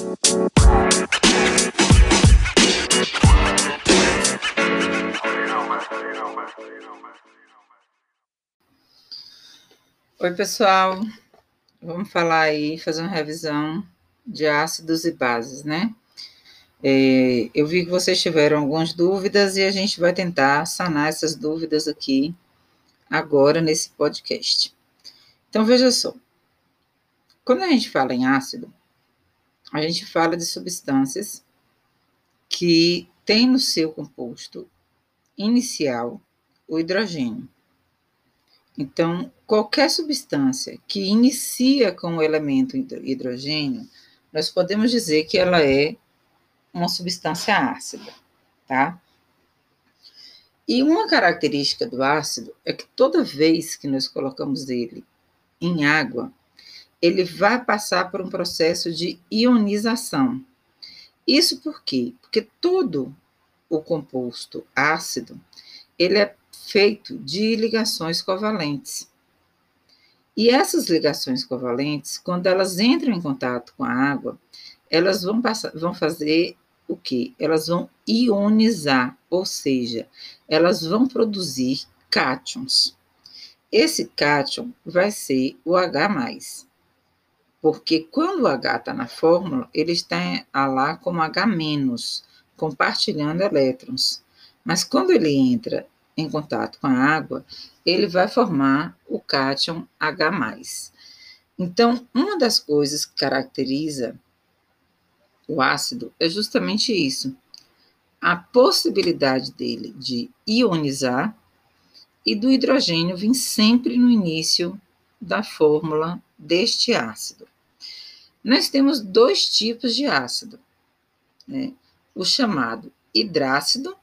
Oi, pessoal. Vamos falar aí, fazer uma revisão de ácidos e bases, né? É, eu vi que vocês tiveram algumas dúvidas e a gente vai tentar sanar essas dúvidas aqui agora nesse podcast. Então, veja só. Quando a gente fala em ácido, a gente fala de substâncias que têm no seu composto inicial o hidrogênio. Então, qualquer substância que inicia com o elemento hidrogênio, nós podemos dizer que ela é uma substância ácida, tá? E uma característica do ácido é que toda vez que nós colocamos ele em água, ele vai passar por um processo de ionização. Isso por quê? Porque todo o composto ácido, ele é feito de ligações covalentes. E essas ligações covalentes, quando elas entram em contato com a água, elas vão, passar, vão fazer o quê? Elas vão ionizar, ou seja, elas vão produzir cátions. Esse cátion vai ser o H+. Porque quando o H está na fórmula, ele está lá como H-, compartilhando elétrons. Mas quando ele entra em contato com a água, ele vai formar o cátion H+. Então, uma das coisas que caracteriza o ácido é justamente isso: a possibilidade dele de ionizar e do hidrogênio vir sempre no início da fórmula deste ácido. Nós temos dois tipos de ácido, né? o chamado hidrácido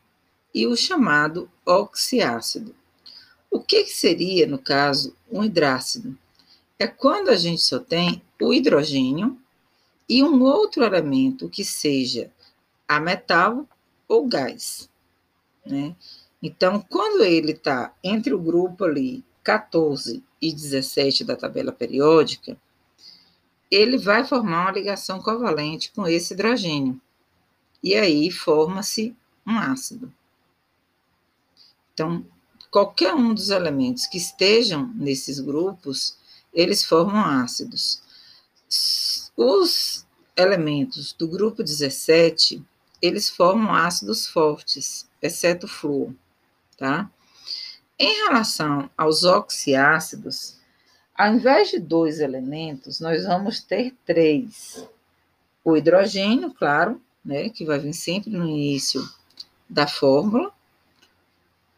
e o chamado oxiácido. O que, que seria, no caso, um hidrácido? É quando a gente só tem o hidrogênio e um outro elemento que seja a metal ou gás. Né? Então, quando ele está entre o grupo ali 14 e 17 da tabela periódica, ele vai formar uma ligação covalente com esse hidrogênio. E aí forma-se um ácido. Então, qualquer um dos elementos que estejam nesses grupos, eles formam ácidos. Os elementos do grupo 17, eles formam ácidos fortes, exceto o flúor, tá? Em relação aos oxiácidos, ao invés de dois elementos, nós vamos ter três. O hidrogênio, claro, né, que vai vir sempre no início da fórmula,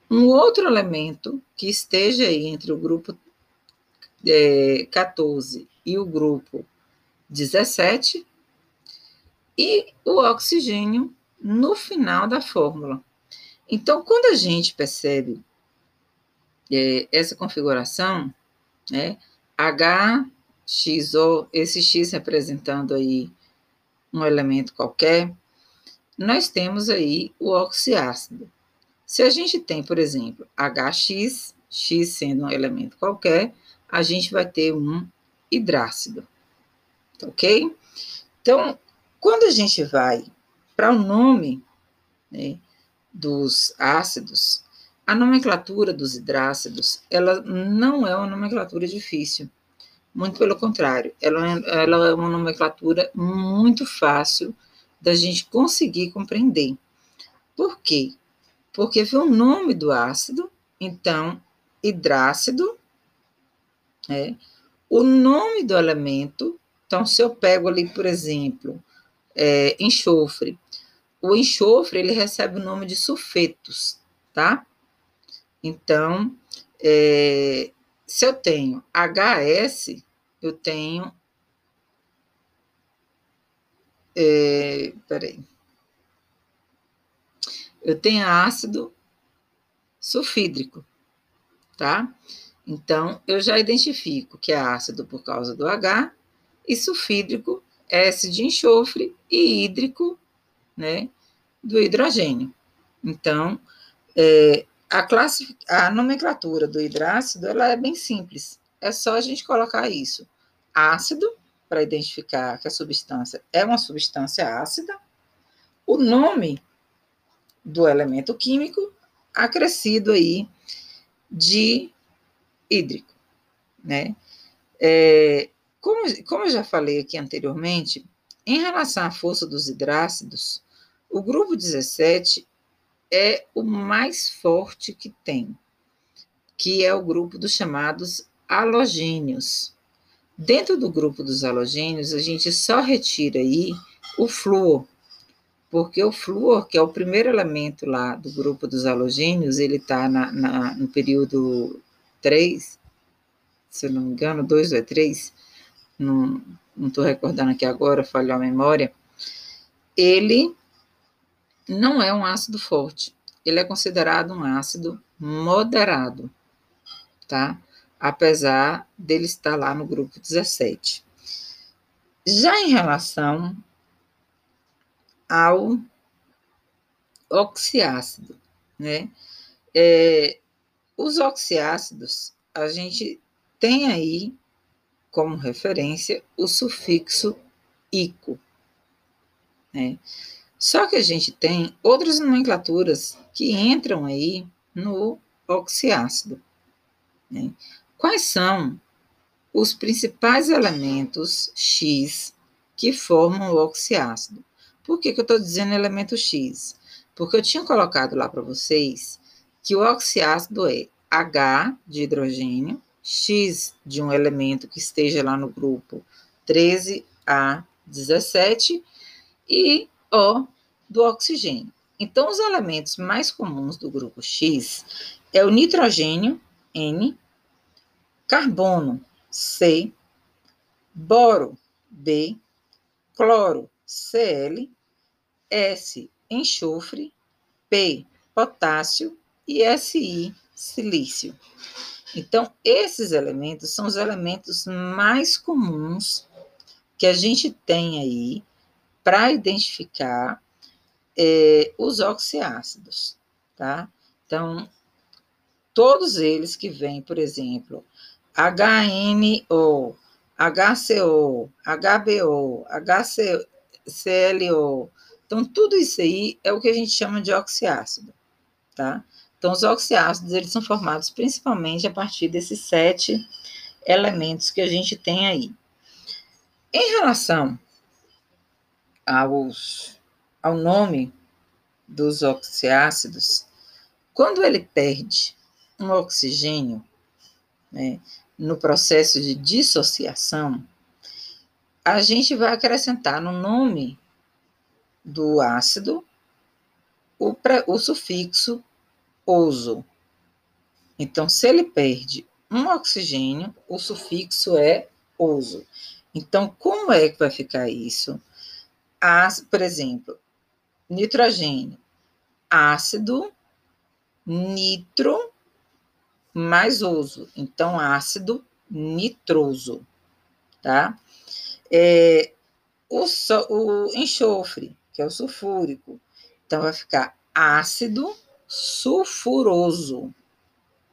um outro elemento que esteja aí entre o grupo é, 14 e o grupo 17 e o oxigênio no final da fórmula. Então, quando a gente percebe é, essa configuração, né, HXO, esse X representando aí um elemento qualquer, nós temos aí o oxiácido. Se a gente tem, por exemplo, HX, X sendo um elemento qualquer, a gente vai ter um hidrácido. Ok? Então, quando a gente vai para o nome né, dos ácidos, a nomenclatura dos hidrácidos, ela não é uma nomenclatura difícil. Muito pelo contrário, ela, é, ela é uma nomenclatura muito fácil da gente conseguir compreender. Por quê? porque foi o nome do ácido, então, hidrácido, é, o nome do elemento, então, se eu pego ali, por exemplo, é, enxofre, o enxofre, ele recebe o nome de sulfetos, tá? Então, é, se eu tenho HS, eu tenho. É, peraí eu tenho ácido sulfídrico, tá? Então, eu já identifico que é ácido por causa do H e sulfídrico, S de enxofre e hídrico, né, do hidrogênio. Então, é, a, classe, a nomenclatura do hidrácido ela é bem simples. É só a gente colocar isso: ácido para identificar que a substância é uma substância ácida, o nome do elemento químico acrescido aí de hídrico, né? É, como, como eu já falei aqui anteriormente, em relação à força dos hidrácidos, o grupo 17 é o mais forte que tem, que é o grupo dos chamados halogênios. Dentro do grupo dos halogênios, a gente só retira aí o flúor, porque o flúor, que é o primeiro elemento lá do grupo dos halogênios, ele está no período 3, se eu não me engano, 2 ou 3, é não estou recordando aqui agora, falhou a memória, ele não é um ácido forte, ele é considerado um ácido moderado, tá? Apesar dele estar lá no grupo 17. Já em relação ao oxiácido, né? É, os oxiácidos, a gente tem aí como referência o sufixo ico. Né? Só que a gente tem outras nomenclaturas que entram aí no oxiácido. Né? Quais são os principais elementos X que formam o oxiácido? Por que, que eu estou dizendo elemento X? Porque eu tinha colocado lá para vocês que o oxiácido é H de hidrogênio, X de um elemento que esteja lá no grupo 13 a 17 e O do oxigênio. Então, os elementos mais comuns do grupo X é o nitrogênio, N, carbono, C, boro, B, cloro, Cl, S, enxofre, P, potássio e Si, silício. Então, esses elementos são os elementos mais comuns que a gente tem aí para identificar é, os oxiácidos, tá? Então, todos eles que vêm, por exemplo, HNO, HCO, HBO, HCLO, então, tudo isso aí é o que a gente chama de oxiácido, tá? Então, os oxiácidos, eles são formados principalmente a partir desses sete elementos que a gente tem aí. Em relação aos, ao nome dos oxiácidos, quando ele perde um oxigênio, né, no processo de dissociação, a gente vai acrescentar no nome do ácido o, pré, o sufixo oso. Então, se ele perde um oxigênio, o sufixo é oso. Então, como é que vai ficar isso? Por exemplo, nitrogênio, ácido, nitro, mais oso. Então, ácido nitroso, tá? É, o, o enxofre, que é o sulfúrico. Então, vai ficar ácido sulfuroso,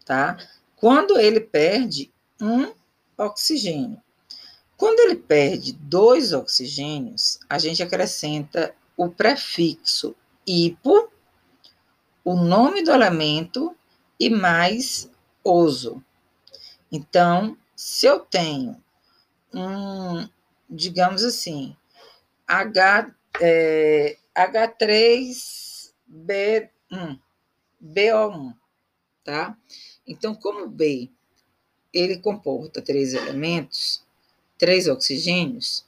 tá? Quando ele perde um oxigênio. Quando ele perde dois oxigênios, a gente acrescenta o prefixo hipo, o nome do elemento e mais oso. Então, se eu tenho um, digamos assim, H é, H3B1, BO1, tá? Então, como B ele comporta três elementos, três oxigênios,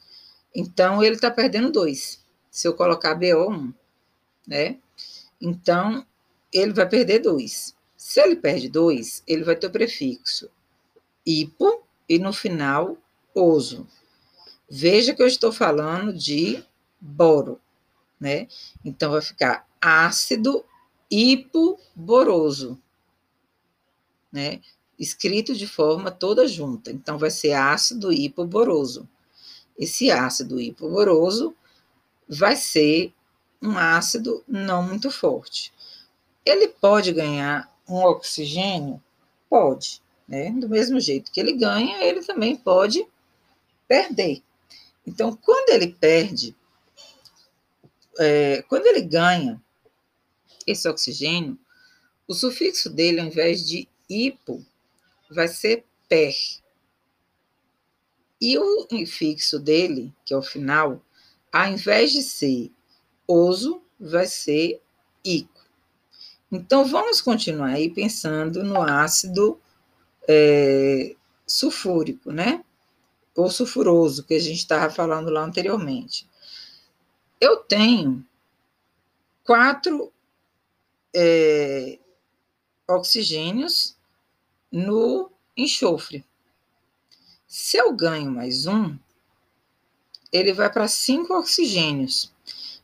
então ele está perdendo dois. Se eu colocar BO1, né? Então, ele vai perder dois. Se ele perde dois, ele vai ter o prefixo hipo e no final oso. Veja que eu estou falando de boro, né? Então vai ficar ácido hipoboroso, né? Escrito de forma toda junta. Então vai ser ácido hipoboroso. Esse ácido hipoboroso vai ser um ácido não muito forte. Ele pode ganhar um oxigênio? Pode, né? Do mesmo jeito que ele ganha, ele também pode perder. Então, quando ele perde, é, quando ele ganha esse oxigênio, o sufixo dele, ao invés de hipo, vai ser per. E o infixo dele, que é o final, ao invés de ser oso, vai ser ico. Então, vamos continuar aí pensando no ácido é, sulfúrico, né? Ou sulfuroso, que a gente estava falando lá anteriormente. Eu tenho quatro é, oxigênios no enxofre. Se eu ganho mais um, ele vai para cinco oxigênios.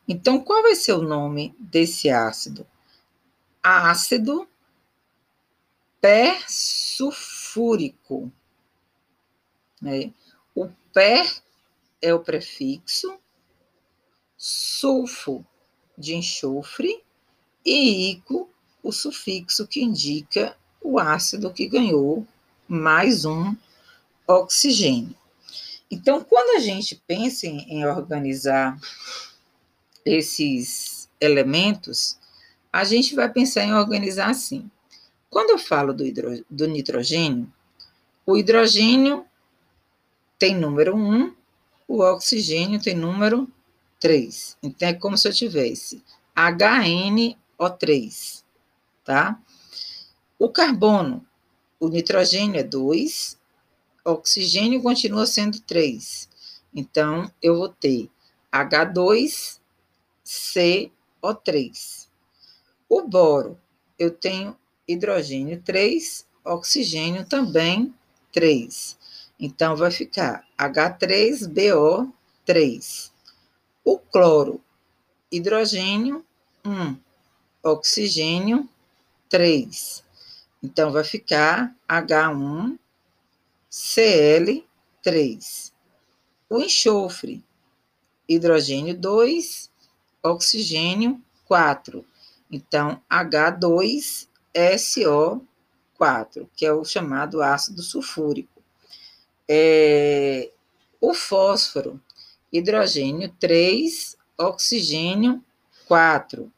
Então, qual vai ser o nome desse ácido? Ácido persulfúrico. Né? O per é o prefixo, sulfo de enxofre e ico o sufixo que indica o ácido que ganhou mais um oxigênio. Então, quando a gente pensa em organizar esses elementos, a gente vai pensar em organizar assim. Quando eu falo do, hidro, do nitrogênio, o hidrogênio tem número 1, o oxigênio tem número 3. Então, é como se eu tivesse HNO3, tá? O carbono, o nitrogênio é 2, o oxigênio continua sendo 3. Então, eu vou ter H2 CO3. O boro, eu tenho hidrogênio 3, oxigênio também 3. Então, vai ficar H3BO3. O cloro, hidrogênio 1, oxigênio 3. Então, vai ficar H1Cl3. O enxofre, hidrogênio 2, oxigênio 4. Então, H2SO4, que é o chamado ácido sulfúrico. É, o fósforo, hidrogênio 3, oxigênio 4.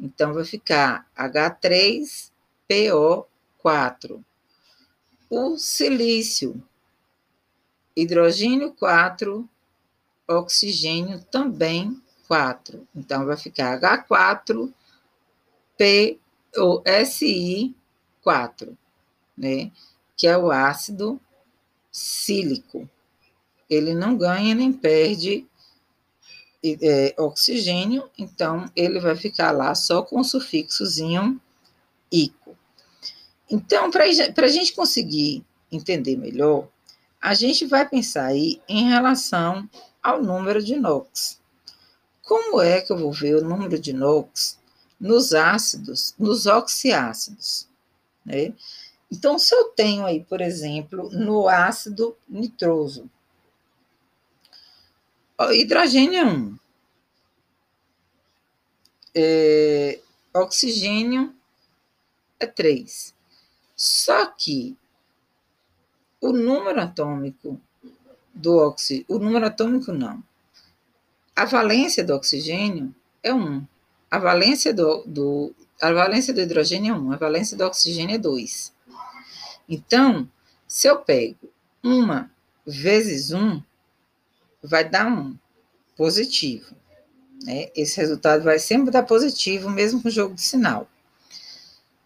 Então, vai ficar H3PO4. O silício, hidrogênio 4, oxigênio também 4. Então, vai ficar H4, P, ou SI4, né? Que é o ácido sílico. Ele não ganha nem perde é, oxigênio, então ele vai ficar lá só com o sufixozinho ico. Então, para a gente conseguir entender melhor, a gente vai pensar aí em relação ao número de NOx. Como é que eu vou ver o número de NOx nos ácidos, nos oxiácidos? Né? Então, se eu tenho aí, por exemplo, no ácido nitroso, hidrogênio é 1, é, oxigênio é 3. Só que o número atômico do oxigênio, o número atômico não, a valência do oxigênio é 1. A valência do, do, a valência do hidrogênio é 1, a valência do oxigênio é 2. Então, se eu pego 1 vezes 1, vai dar 1, positivo. Né? Esse resultado vai sempre dar positivo, mesmo com o jogo de sinal.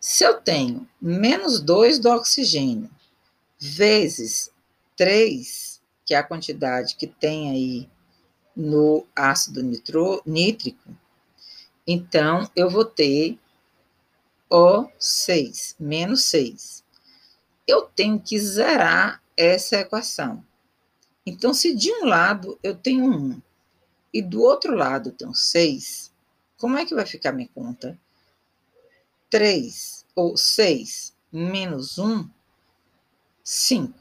Se eu tenho menos 2 do oxigênio, vezes 3, que é a quantidade que tem aí no ácido nitro, nítrico, então eu vou ter O6, menos 6. Eu tenho que zerar essa equação. Então, se de um lado eu tenho 1 e do outro lado eu tenho 6, como é que vai ficar minha conta? 3 ou 6 menos 1, 5.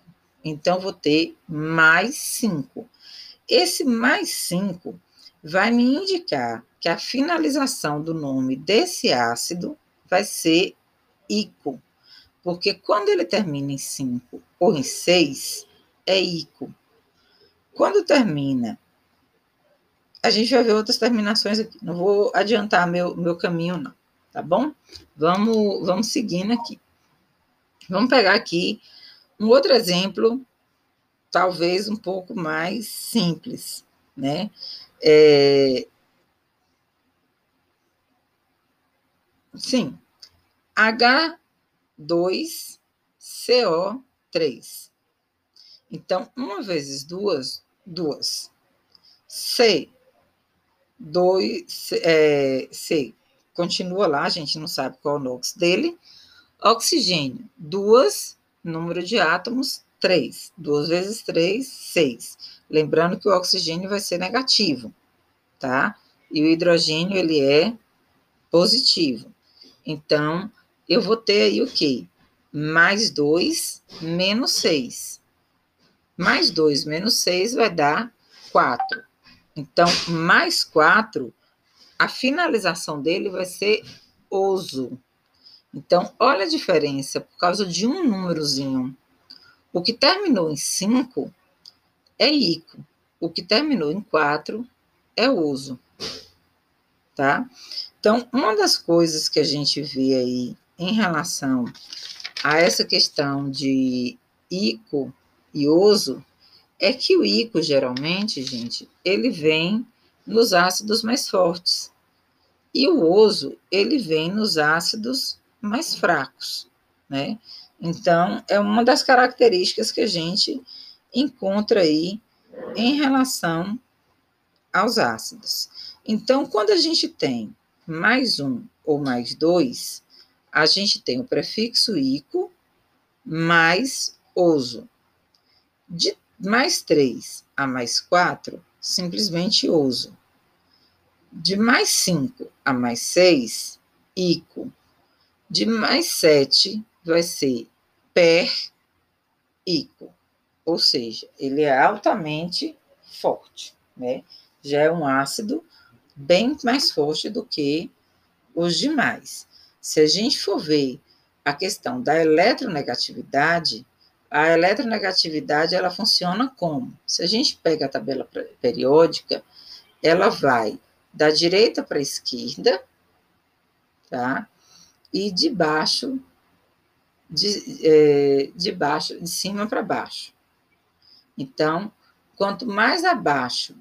Então, vou ter mais 5. Esse mais 5 vai me indicar que a finalização do nome desse ácido vai ser ico, porque quando ele termina em 5 ou em 6, é ico. Quando termina a gente vai ver outras terminações aqui. Não vou adiantar meu, meu caminho, não. Tá bom? Vamos, vamos seguindo aqui. Vamos pegar aqui um outro exemplo, talvez um pouco mais simples, né? É... Sim, H2CO3. Então, uma vezes duas, duas. C, dois, é, C, continua lá, a gente não sabe qual é o NOx dele. Oxigênio, duas, número de átomos, três. Duas vezes três, seis. Lembrando que o oxigênio vai ser negativo, tá? E o hidrogênio, ele é positivo. Então, eu vou ter aí o quê? Mais 2 menos 6. Mais 2 menos 6 vai dar 4. Então, mais 4, a finalização dele vai ser oso. Então, olha a diferença, por causa de um númerozinho. O que terminou em 5 é ico. O que terminou em 4 é oso. Tá? Então, uma das coisas que a gente vê aí em relação a essa questão de ico e oso é que o ico, geralmente, gente, ele vem nos ácidos mais fortes. E o oso, ele vem nos ácidos mais fracos, né? Então, é uma das características que a gente encontra aí em relação aos ácidos. Então, quando a gente tem mais um ou mais dois, a gente tem o prefixo ico mais oso. De mais três a mais quatro, simplesmente oso. De mais cinco a mais seis, ico. De mais sete vai ser per ico. Ou seja, ele é altamente forte, né? Já é um ácido bem mais forte do que os demais. Se a gente for ver a questão da eletronegatividade, a eletronegatividade ela funciona como? Se a gente pega a tabela periódica, ela vai da direita para a esquerda, tá? E de baixo, de, é, de baixo, de cima para baixo. Então, quanto mais abaixo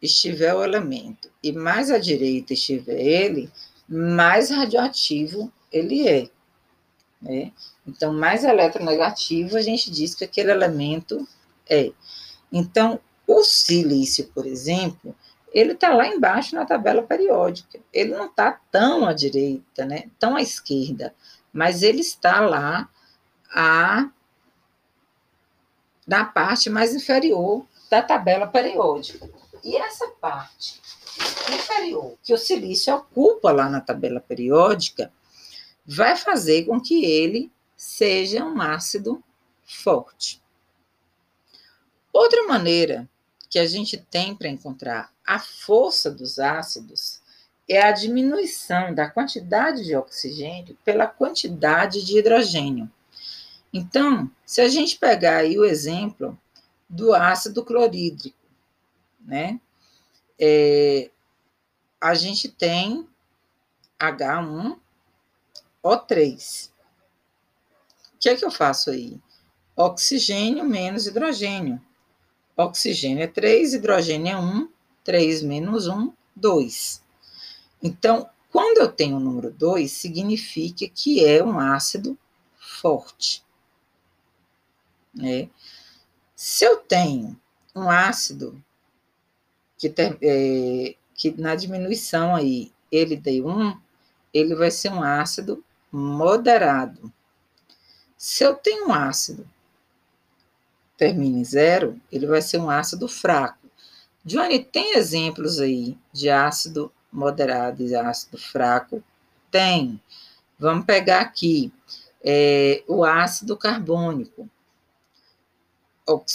estiver o elemento e mais à direita estiver ele, mais radioativo ele é. Né? Então, mais eletronegativo, a gente diz que aquele elemento é. Então, o silício, por exemplo, ele está lá embaixo na tabela periódica. Ele não está tão à direita, né? tão à esquerda, mas ele está lá a, na parte mais inferior da tabela periódica. E essa parte inferior que o silício ocupa lá na tabela periódica vai fazer com que ele seja um ácido forte. Outra maneira que a gente tem para encontrar a força dos ácidos é a diminuição da quantidade de oxigênio pela quantidade de hidrogênio. Então, se a gente pegar aí o exemplo do ácido clorídrico, né? É, a gente tem H1O3. O que é que eu faço aí? Oxigênio menos hidrogênio. Oxigênio é 3, hidrogênio é 1, 3 menos 1, 2. Então, quando eu tenho o número 2, significa que é um ácido forte. Né? Se eu tenho um ácido que, tem, é, que na diminuição aí ele deu 1, ele vai ser um ácido moderado. Se eu tenho um ácido termina em zero, ele vai ser um ácido fraco. Johnny, tem exemplos aí de ácido moderado e ácido fraco? Tem. Vamos pegar aqui é, o ácido carbônico.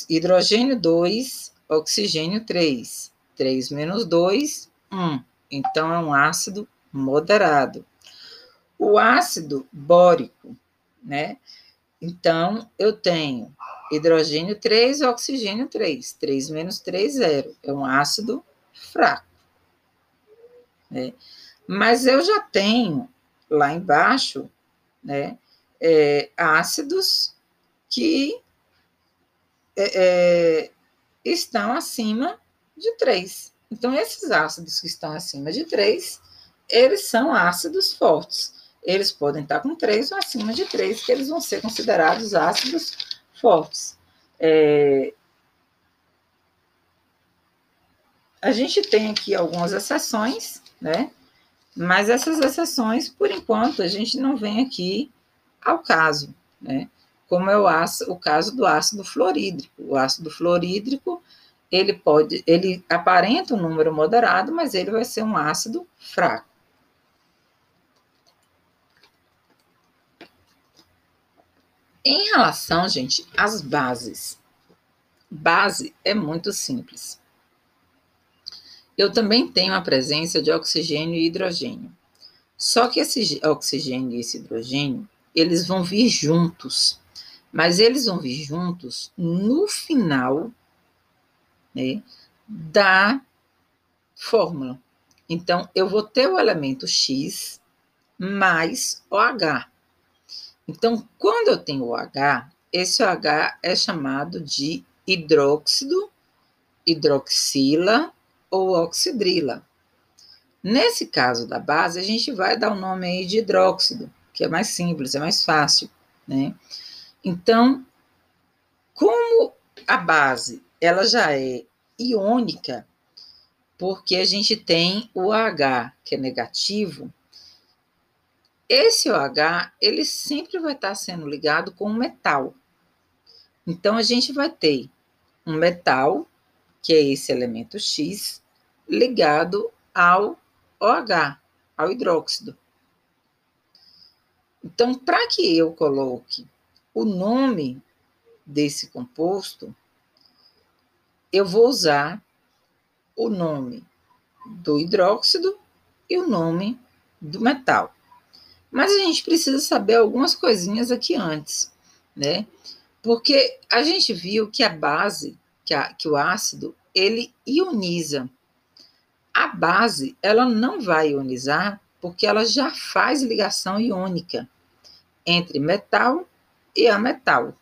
Hidrogênio 2, oxigênio 3. 3 menos 2, 1. Então, é um ácido moderado. O ácido bórico, né? Então, eu tenho hidrogênio 3, oxigênio 3. 3 menos 3, 0. É um ácido fraco. Né? Mas eu já tenho lá embaixo né, é, ácidos que é, é estão acima de 3. Então, esses ácidos que estão acima de 3, eles são ácidos fortes. Eles podem estar com 3 ou acima de 3, que eles vão ser considerados ácidos fortes. É... A gente tem aqui algumas exceções, né? Mas essas exceções, por enquanto, a gente não vem aqui ao caso, né? Como é o, ácido, o caso do ácido fluorídrico. O ácido fluorídrico, ele pode, ele aparenta um número moderado, mas ele vai ser um ácido fraco. Em relação, gente, às bases. Base é muito simples. Eu também tenho a presença de oxigênio e hidrogênio. Só que esse oxigênio e esse hidrogênio, eles vão vir juntos. Mas eles vão vir juntos no final né, da fórmula. Então, eu vou ter o elemento X mais OH. Então, quando eu tenho OH, esse OH é chamado de hidróxido, hidroxila ou oxidrila. Nesse caso da base, a gente vai dar o nome aí de hidróxido, que é mais simples, é mais fácil, né? Então, como a base ela já é iônica, porque a gente tem o H, que é negativo, esse OH, ele sempre vai estar sendo ligado com um metal. Então, a gente vai ter um metal, que é esse elemento X, ligado ao OH, ao hidróxido. Então, para que eu coloque o nome desse composto, eu vou usar o nome do hidróxido e o nome do metal. Mas a gente precisa saber algumas coisinhas aqui antes, né? Porque a gente viu que a base, que, a, que o ácido, ele ioniza. A base, ela não vai ionizar porque ela já faz ligação iônica entre metal e a metal.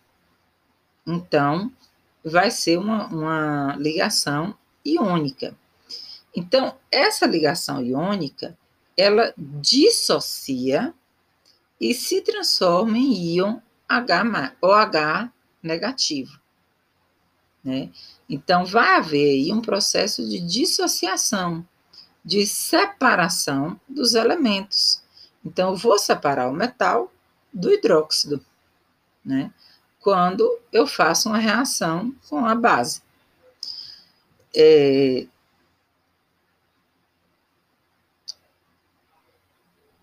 Então, vai ser uma, uma ligação iônica. Então, essa ligação iônica, ela dissocia e se transforma em íon OH negativo. Né? Então, vai haver aí um processo de dissociação, de separação dos elementos. Então, eu vou separar o metal do hidróxido, né? Quando eu faço uma reação com a base. É,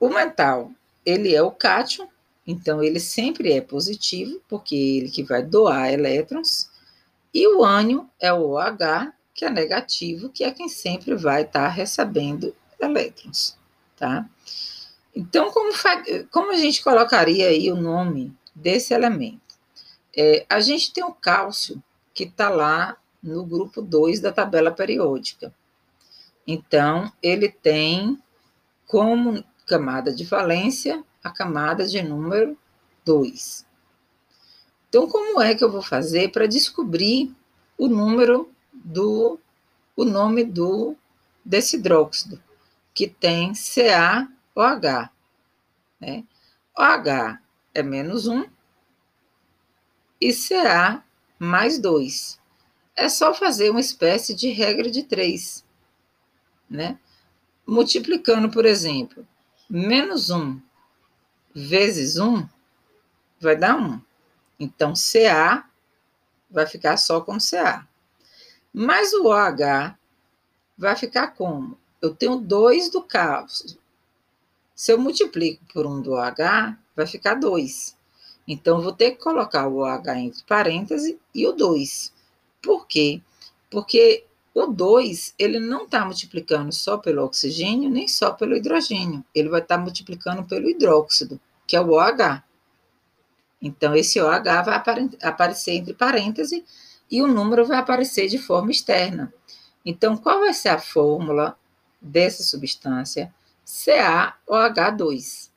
o metal, ele é o cátion, então ele sempre é positivo, porque é ele que vai doar elétrons, e o ânion é o OH, que é negativo, que é quem sempre vai estar tá recebendo elétrons, tá? Então, como, como a gente colocaria aí o nome desse elemento? É, a gente tem o cálcio, que está lá no grupo 2 da tabela periódica. Então, ele tem como camada de valência a camada de número 2. Então, como é que eu vou fazer para descobrir o número do o nome do desse hidróxido, que tem CaOH, né? OH é menos 1 e Ca mais 2. É só fazer uma espécie de regra de 3, né? Multiplicando, por exemplo, menos 1 vezes 1 vai dar 1. Então, Ca vai ficar só com Ca. Mas o OH vai ficar como? Eu tenho 2 do cálcio. Se eu multiplico por 1 do OH, vai ficar 2. Então, eu vou ter que colocar o OH entre parênteses e o 2. Por quê? Porque o 2, ele não está multiplicando só pelo oxigênio, nem só pelo hidrogênio. Ele vai estar tá multiplicando pelo hidróxido, que é o OH. Então, esse OH vai aparecer entre parênteses e o número vai aparecer de forma externa. Então, qual vai ser a fórmula dessa substância CaOH2.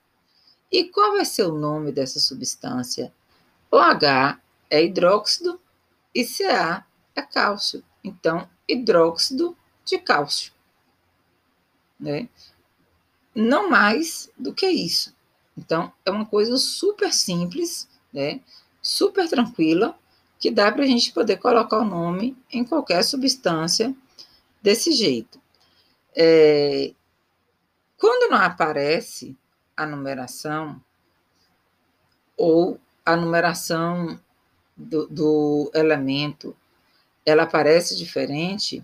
E qual vai ser o nome dessa substância? OH é hidróxido e Ca é cálcio. Então, hidróxido de cálcio. Né? Não mais do que isso. Então, é uma coisa super simples, né? super tranquila, que dá para a gente poder colocar o nome em qualquer substância desse jeito. É, quando não aparece a numeração, ou a numeração do, do elemento, ela aparece diferente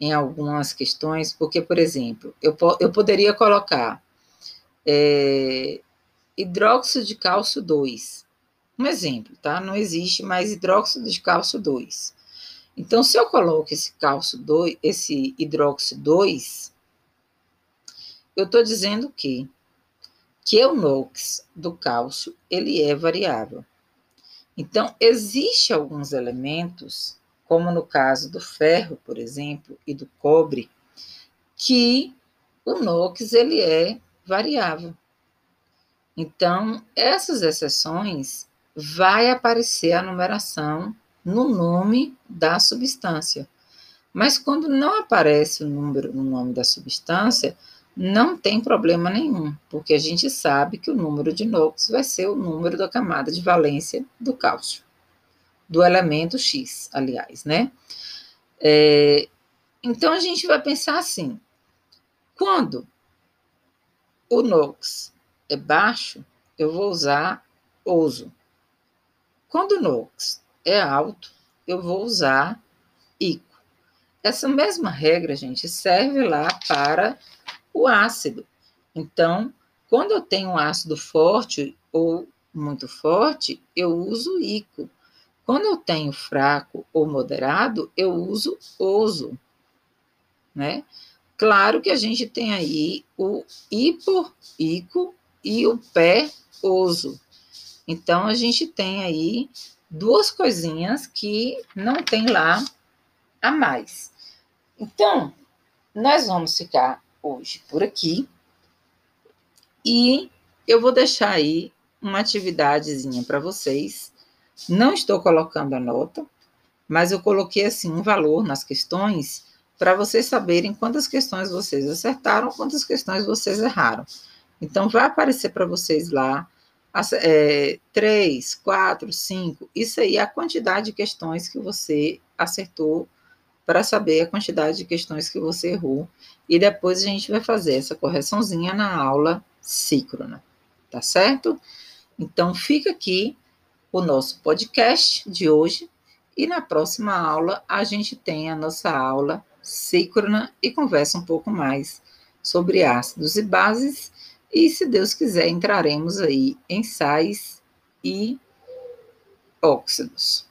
em algumas questões, porque, por exemplo, eu, eu poderia colocar é, hidróxido de cálcio 2. Um exemplo, tá? Não existe mais hidróxido de cálcio 2. Então, se eu coloco esse cálcio 2, esse hidróxido 2, eu estou dizendo que que o NOx do cálcio ele é variável. Então, existe alguns elementos, como no caso do ferro, por exemplo, e do cobre, que o NOx ele é variável. Então, essas exceções vai aparecer a numeração no nome da substância. Mas quando não aparece o número no nome da substância, não tem problema nenhum, porque a gente sabe que o número de NOx vai ser o número da camada de valência do cálcio, do elemento X, aliás, né? É, então a gente vai pensar assim: quando o NOx é baixo, eu vou usar ouso. Quando o NOx é alto, eu vou usar ICO. Essa mesma regra, gente, serve lá para o ácido. Então, quando eu tenho um ácido forte ou muito forte, eu uso ICO. Quando eu tenho fraco ou moderado, eu uso oso, né? Claro que a gente tem aí o hipo-ico e o pé-oso. Então, a gente tem aí duas coisinhas que não tem lá a mais. Então, nós vamos ficar hoje por aqui e eu vou deixar aí uma atividadezinha para vocês. Não estou colocando a nota, mas eu coloquei assim um valor nas questões para vocês saberem quantas questões vocês acertaram, quantas questões vocês erraram. Então, vai aparecer para vocês lá é, três, quatro, cinco. Isso aí é a quantidade de questões que você acertou para saber a quantidade de questões que você errou. E depois a gente vai fazer essa correçãozinha na aula síncrona, tá certo? Então, fica aqui o nosso podcast de hoje. E na próxima aula a gente tem a nossa aula síncrona e conversa um pouco mais sobre ácidos e bases. E se Deus quiser, entraremos aí em sais e óxidos.